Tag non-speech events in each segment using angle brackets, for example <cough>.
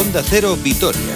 Onda Cero Vitoria.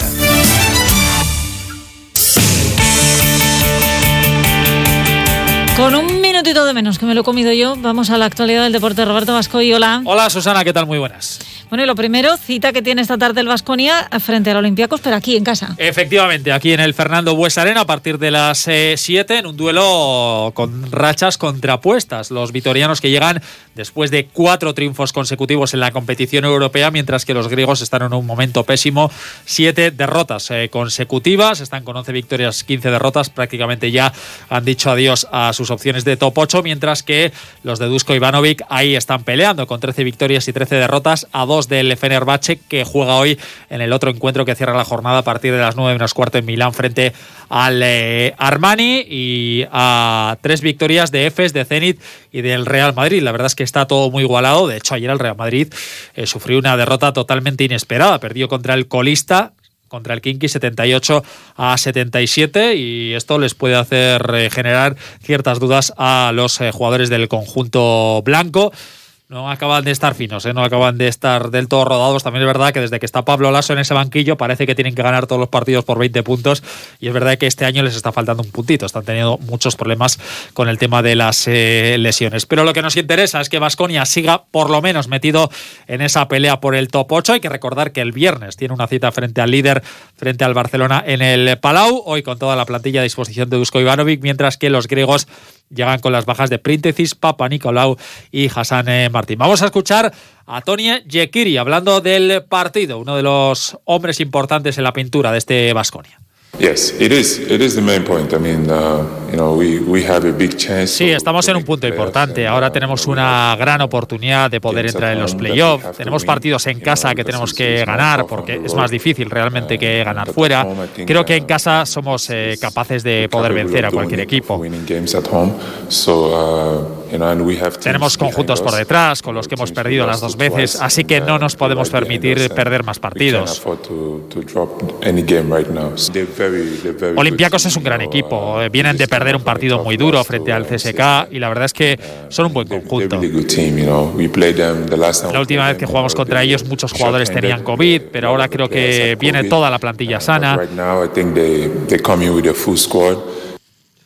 Con un minutito de menos que me lo he comido yo, vamos a la actualidad del deporte. Roberto Vasco y hola. Hola Susana, ¿qué tal? Muy buenas. Bueno, y lo primero, cita que tiene esta tarde el Vasconia frente al Olympiacos, pero aquí en casa. Efectivamente, aquí en el Fernando Bues Arena a partir de las 7 eh, en un duelo con rachas contrapuestas. Los vitorianos que llegan después de cuatro triunfos consecutivos en la competición europea, mientras que los griegos están en un momento pésimo. Siete derrotas eh, consecutivas, están con 11 victorias, 15 derrotas, prácticamente ya han dicho adiós a sus opciones de top 8, mientras que los de Dusko Ivanovic ahí están peleando con 13 victorias y 13 derrotas a dos del Fenerbahce que juega hoy en el otro encuentro que cierra la jornada a partir de las 9 menos cuarto en Milán frente al eh, Armani y a tres victorias de Efes, de Zenit y del Real Madrid. La verdad es que está todo muy igualado. De hecho, ayer el Real Madrid eh, sufrió una derrota totalmente inesperada. Perdió contra el colista contra el Kinky 78 a 77 y esto les puede hacer eh, generar ciertas dudas a los jugadores del conjunto blanco no acaban de estar finos, ¿eh? no acaban de estar del todo rodados. También es verdad que desde que está Pablo Lasso en ese banquillo parece que tienen que ganar todos los partidos por 20 puntos y es verdad que este año les está faltando un puntito. Están teniendo muchos problemas con el tema de las eh, lesiones. Pero lo que nos interesa es que Vasconia siga por lo menos metido en esa pelea por el top 8. Hay que recordar que el viernes tiene una cita frente al líder, frente al Barcelona en el Palau, hoy con toda la plantilla a disposición de Dusko Ivanovic, mientras que los griegos llegan con las bajas de Príntesis, Papa Nicolau y Hassan eh, Martín. Vamos a escuchar a Tony Jekiri hablando del partido, uno de los hombres importantes en la pintura de este Vasconia. Sí, estamos en un punto importante. Ahora tenemos una gran oportunidad de poder entrar en los playoffs. Tenemos partidos en casa que tenemos que ganar porque es más difícil realmente que ganar fuera. Creo que en casa somos eh, capaces de poder vencer a cualquier equipo. Tenemos conjuntos por detrás con los que hemos perdido las dos veces, así que no nos podemos permitir perder más partidos. Olympiacos es un gran equipo, eh, vienen de perder un partido muy duro frente al CSK y la verdad es que son un buen conjunto. La última vez que jugamos contra ellos muchos jugadores tenían COVID, pero ahora creo que viene toda la plantilla sana.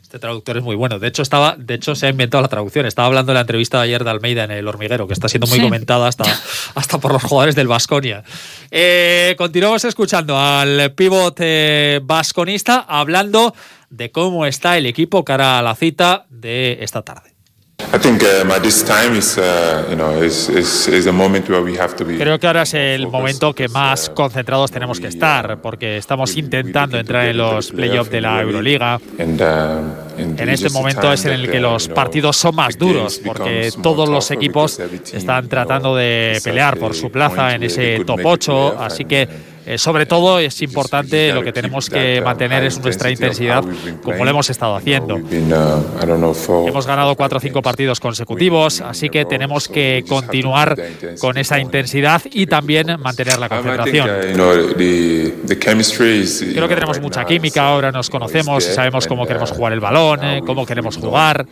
Este traductor es muy bueno. De hecho, estaba, de hecho, se ha inventado la traducción. Estaba hablando en la entrevista de ayer de Almeida en el hormiguero, que está siendo muy comentada hasta, <laughs> hasta por los jugadores del Vasconia. Eh, continuamos escuchando al pivote vasconista hablando de cómo está el equipo cara a la cita de esta tarde. Creo que ahora es el momento que más uh, concentrados tenemos que estar, porque estamos intentando entrar en los playoffs de la Euroliga. Uh, en este momento es en el que los partidos son más duros, porque todos los equipos están tratando de pelear por su plaza en ese top 8, así que eh, sobre todo es importante, lo que tenemos que mantener es nuestra intensidad como lo hemos estado haciendo. Hemos ganado cuatro o cinco partidos consecutivos, así que tenemos que continuar con esa intensidad y también mantener la concentración. Creo que tenemos mucha química, ahora nos conocemos, sabemos cómo queremos jugar el balón, eh, cómo queremos jugar.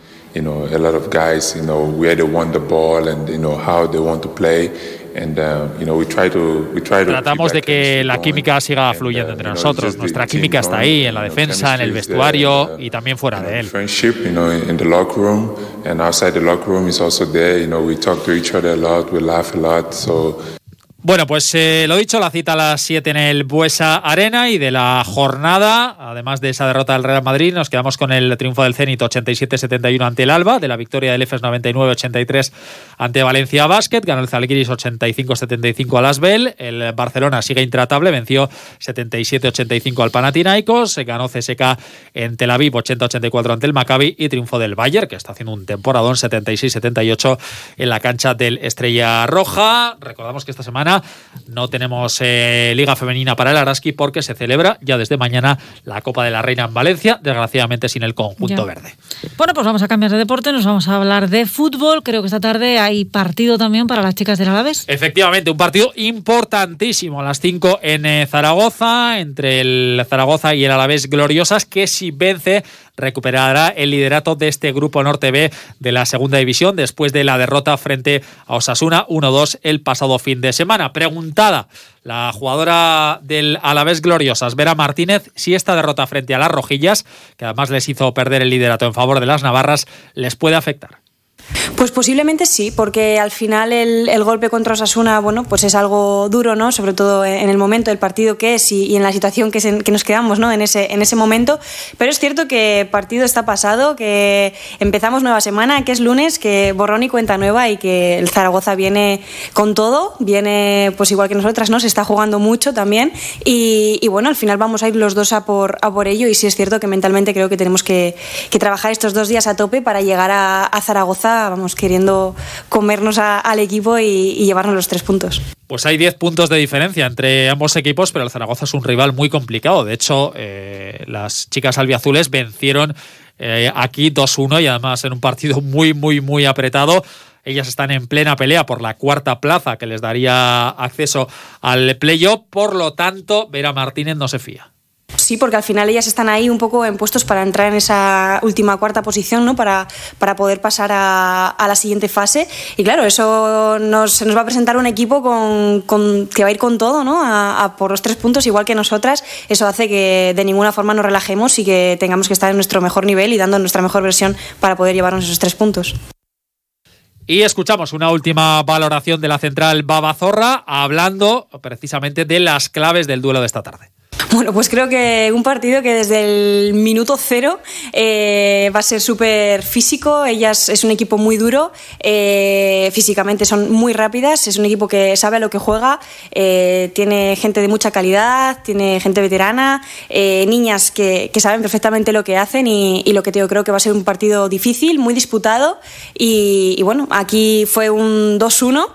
Tratamos de que la química siga fluyendo entre nosotros. Nuestra química está ahí, en la defensa, en el vestuario y también fuera de él. Bueno, pues eh, lo dicho, la cita a las 7 en el Buesa Arena y de la jornada, además de esa derrota del Real Madrid, nos quedamos con el triunfo del Zenit 87-71 ante el Alba, de la victoria del EFES 99-83 ante Valencia Basket, ganó el Zalgiris 85-75 al Asbel, el Barcelona sigue intratable, venció 77-85 al Panathinaikos, ganó CSK en Tel Aviv 80-84 ante el Maccabi y triunfo del Bayern, que está haciendo un temporadón 76-78 en la cancha del Estrella Roja. Recordamos que esta semana no tenemos eh, Liga Femenina para el Araski porque se celebra ya desde mañana la Copa de la Reina en Valencia, desgraciadamente sin el conjunto verde. Bueno, pues vamos a cambiar de deporte, nos vamos a hablar de fútbol. Creo que esta tarde hay partido también para las chicas del Alavés. Efectivamente, un partido importantísimo a las 5 en eh, Zaragoza, entre el Zaragoza y el Alavés Gloriosas, que si vence recuperará el liderato de este grupo Norte B de la segunda división después de la derrota frente a Osasuna 1-2 el pasado fin de semana. Preguntada la jugadora del Alavés Gloriosas, Vera Martínez, si esta derrota frente a las Rojillas, que además les hizo perder el liderato en favor de las Navarras, les puede afectar. Pues posiblemente sí, porque al final el, golpe contra Osasuna, bueno, pues es algo duro, ¿no? Sobre todo en el momento del partido que es y, en la situación que, que, nos quedamos, ¿no? En ese, en ese momento. Pero es cierto que el partido está pasado, que empezamos nueva semana, que es lunes, que borrón y cuenta nueva y que el Zaragoza viene con todo, viene pues igual que nosotras, ¿no? Se está jugando mucho también y, bueno, al final vamos a ir los dos a por, a por ello y sí es cierto que mentalmente creo que tenemos que, trabajar estos dos días a tope para llegar a, a Zaragoza vamos queriendo comernos al equipo y, llevarnos los tres puntos. Pues hay 10 puntos de diferencia entre ambos equipos, pero el Zaragoza es un rival muy complicado. De hecho, eh, las chicas albiazules vencieron eh, aquí 2-1 y además en un partido muy, muy, muy apretado. Ellas están en plena pelea por la cuarta plaza que les daría acceso al playoff. Por lo tanto, Vera Martínez no se fía. Sí, porque al final ellas están ahí un poco en puestos para entrar en esa última cuarta posición, ¿no? Para, para poder pasar a, la siguiente fase. Y claro, eso nos, nos va a presentar un equipo con, que va a ir con todo, ¿no? A, por los tres puntos, igual que nosotras. Eso hace que de ninguna forma nos relajemos y que tengamos que estar en nuestro mejor nivel y dando nuestra mejor versión para poder llevarnos esos tres puntos. Y escuchamos una última valoración de la central Babazorra, hablando precisamente de las claves del duelo de esta tarde. Bueno, pues creo que un partido que desde el minuto cero eh, va a ser súper físico. Ellas es un equipo muy duro, eh, físicamente son muy rápidas, es un equipo que sabe a lo que juega, eh, tiene gente de mucha calidad, tiene gente veterana, niñas que, saben perfectamente lo que hacen y, lo que tengo creo que va a ser un partido difícil, muy disputado. Y, y bueno, aquí fue un 2-1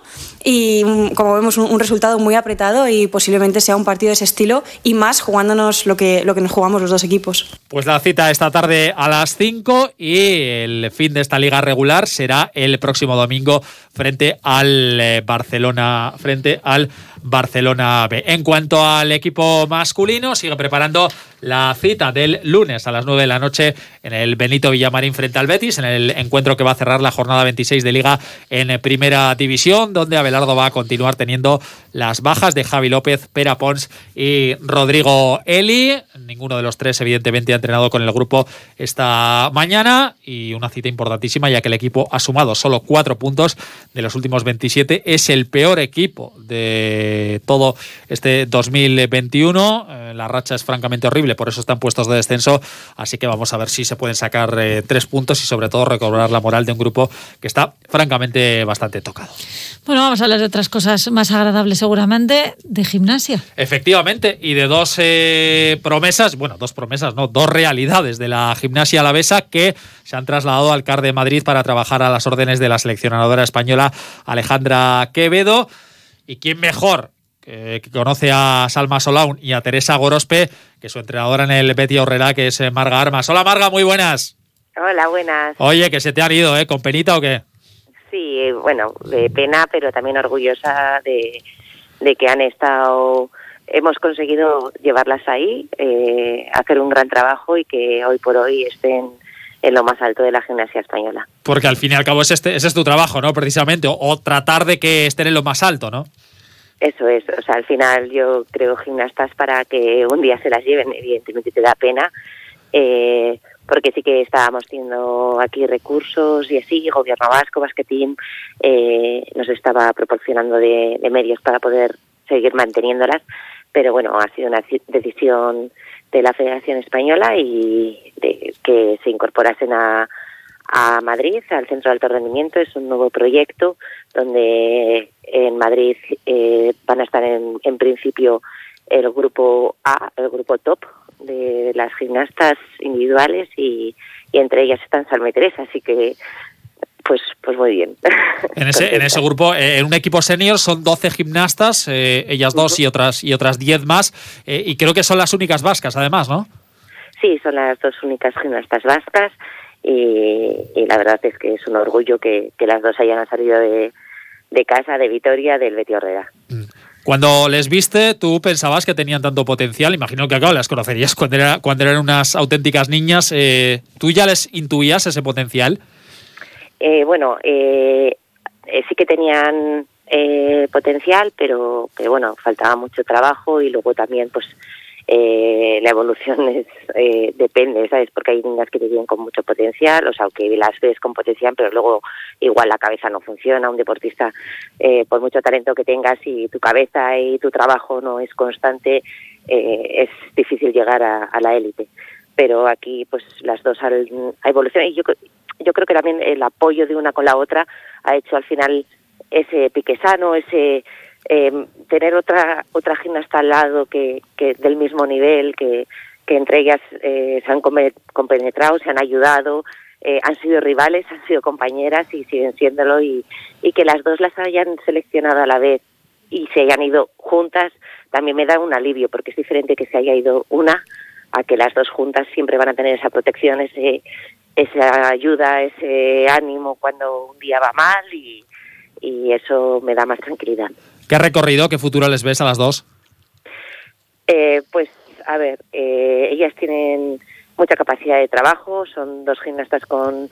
y mm, como vemos un, resultado muy apretado y posiblemente sea un partido de ese estilo y más jugándonos lo que, lo que nos jugamos los dos equipos. Pues la cita esta tarde a las 5 y el fin de esta liga regular será el próximo domingo frente al eh, Barcelona, frente al Barcelona B. En cuanto al equipo masculino, sigue preparando la cita del lunes a las 9 de la noche en el Benito Villamarín frente al Betis, en el encuentro que va a cerrar la jornada 26 de Liga en Primera División, donde Abelardo va a continuar teniendo las bajas de Javi López, Pera Pons y Rodrigo Eli. Ninguno de los tres, evidentemente, entrenado con el grupo esta mañana y una cita importantísima, ya que el equipo ha sumado solo cuatro puntos de los últimos 27. Es el peor equipo de todo este 2021. Eh, la racha es francamente horrible, por eso están puestos de descenso. Así que vamos a ver si se pueden sacar eh, tres puntos y, sobre todo, recobrar la moral de un grupo que está francamente bastante tocado. Bueno, vamos a hablar de otras cosas más agradables, seguramente, de gimnasia. Efectivamente, y de dos eh, promesas, bueno, dos promesas, no, dos realidades de la gimnasia alavesa que se han trasladado al CAR de Madrid para trabajar a las órdenes de la seleccionadora española Alejandra Quevedo. ¿Y quién mejor que, conoce a Salma Solaun y a Teresa Gorospe, que su entrenadora en el Betty Horrera, que es eh, Marga Armas. Hola Marga, muy buenas. Hola, buenas. Oye, que se te han ido, ¿eh? ¿Con penita o qué? Sí, bueno, de pena, pero también orgullosa de, que han estado, hemos conseguido llevarlas ahí, eh, hacer un gran trabajo y que hoy por hoy estén en lo más alto de la gimnasia española. Porque al fin y al cabo ese, ese es tu trabajo, ¿no? Precisamente, o, tratar de que estén en lo más alto, ¿no? Eso es, o sea, al final yo creo gimnastas para que un día se las lleven, evidentemente te da pena, eh, porque sí que estábamos teniendo aquí recursos y así, Gobierno Vasco, Basquetín, eh, nos estaba proporcionando de, medios para poder seguir manteniéndolas, pero bueno, ha sido una decisión de la Federación Española y de que se incorporasen a, a Madrid, al Centro de Alto Rendimiento. Es un nuevo proyecto donde en Madrid eh, van a estar en, en principio el grupo A, el grupo top, de las gimnastas individuales y, entre ellas están Salme Teresa, así que pues pues muy bien. <laughs> En ese, en ese grupo, eh, en un equipo senior son 12 gimnastas, eh, ellas dos y otras y otras 10 más, eh, y creo que son las únicas vascas además, ¿no? Sí, son las dos únicas gimnastas vascas y, la verdad es que es un orgullo que, las dos hayan salido de, de casa, de Vitoria, del Betty Orrera. Mm. Cuando les viste, tú pensabas que tenían tanto potencial. Imagino que, acá las conocerías cuando, era, cuando eran unas auténticas niñas. Eh, ¿Tú ya les intuías ese potencial? Eh, bueno, eh, sí que tenían potencial, pero, pero bueno, faltaba mucho trabajo y luego también, pues, eh, la evolución <laughs> es, eh, depende, ¿sabes? Porque hay niñas que te vienen con mucho potencial, o sea, que las ves con potencial, pero luego igual la cabeza no funciona. Un deportista, eh, por mucho talento que tengas y tu cabeza y tu trabajo no es constante, eh, es difícil llegar a, a la élite. Pero aquí, pues las dos han evolucionado y yo, yo creo que también el apoyo de una con la otra ha hecho al final ese pique sano, ese eh, tener otra otra gimnasta al lado que, que del mismo nivel, que, que entre ellas eh, se han compenetrado, se han ayudado, eh, han sido rivales, han sido compañeras y siguen siéndolo y, y que las dos las hayan seleccionado a la vez y se hayan ido juntas también me da un alivio porque es diferente que se haya ido una a que las dos juntas siempre van a tener esa protección, ese, esa ayuda, ese ánimo cuando un día va mal y, y eso me da más tranquilidad. ¿Qué recorrido, qué futuro les ves a las dos? Eh, pues, a ver, eh, ellas tienen mucha capacidad de trabajo, son dos gimnastas con,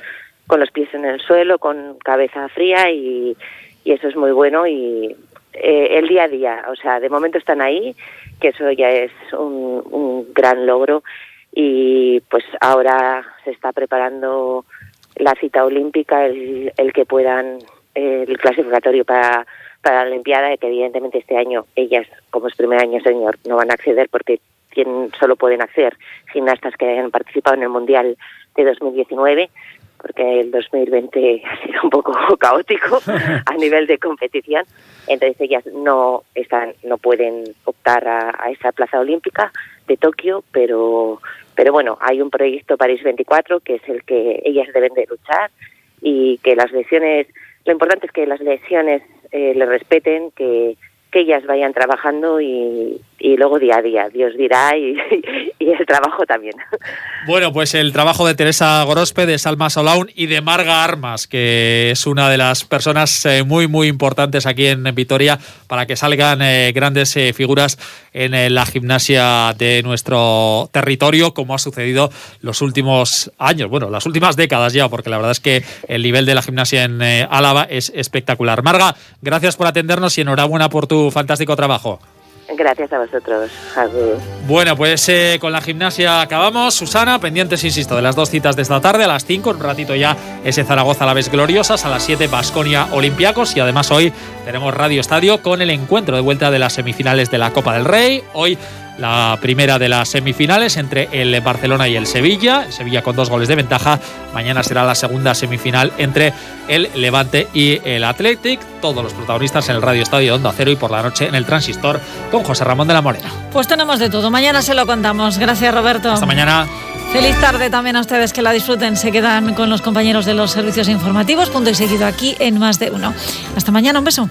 con los pies en el suelo, con cabeza fría y, y eso es muy bueno y eh, el día a día, o sea, de momento están ahí, que eso ya es un, un gran logro y pues ahora se está preparando la cita olímpica, el, el que puedan, eh, el clasificatorio para para la Olimpiada, que evidentemente este año ellas, como es primer año señor, no van a acceder porque tienen, solo pueden acceder gimnastas que hayan participado en el Mundial de 2019, porque el 2020 <laughs> ha sido un poco caótico <laughs> a nivel de competición. Entonces ellas no están, no pueden optar a, a esa plaza olímpica de Tokio, pero, pero bueno, hay un proyecto París 24 que es el que ellas deben de luchar y que las lesiones, lo importante es que las lesiones eh, le respeten, que, que ellas vayan trabajando y, y luego día a día, Dios dirá y, el trabajo también. Bueno, pues el trabajo de Teresa Gorospe, de Salma Solaun y de Marga Armas, que es una de las personas eh, muy, muy importantes aquí en Vitoria para que salgan eh, grandes eh, figuras en la gimnasia de nuestro territorio, como ha sucedido los últimos años, bueno, las últimas décadas ya, porque la verdad es que el nivel de la gimnasia en Álava es espectacular. Marga, gracias por atendernos y enhorabuena por tu fantástico trabajo. Gracias a vosotros. Bueno, pues eh, con la gimnasia acabamos. Susana, pendientes, insisto, de las dos citas de esta tarde. A las 5, un ratito ya, ese Zaragoza a la vez gloriosas. A las 7, Basconia Olimpiacos. Y además hoy tenemos Radio Estadio con el encuentro de vuelta de las semifinales de la Copa del Rey. Hoy la primera de las semifinales entre el Barcelona y el Sevilla. El Sevilla con dos goles de ventaja. Mañana será la segunda semifinal entre el Levante y el Athletic. Todos los protagonistas en el Radio Estadio Onda Cero y por la noche en el Transistor con José Ramón de la Morena. Pues tenemos de todo. Mañana se lo contamos. Gracias, Roberto. Hasta mañana. Feliz tarde también a ustedes que la disfruten. Se quedan con los compañeros de los servicios informativos. Punto y seguido aquí en Más de Uno. Hasta mañana. Un beso.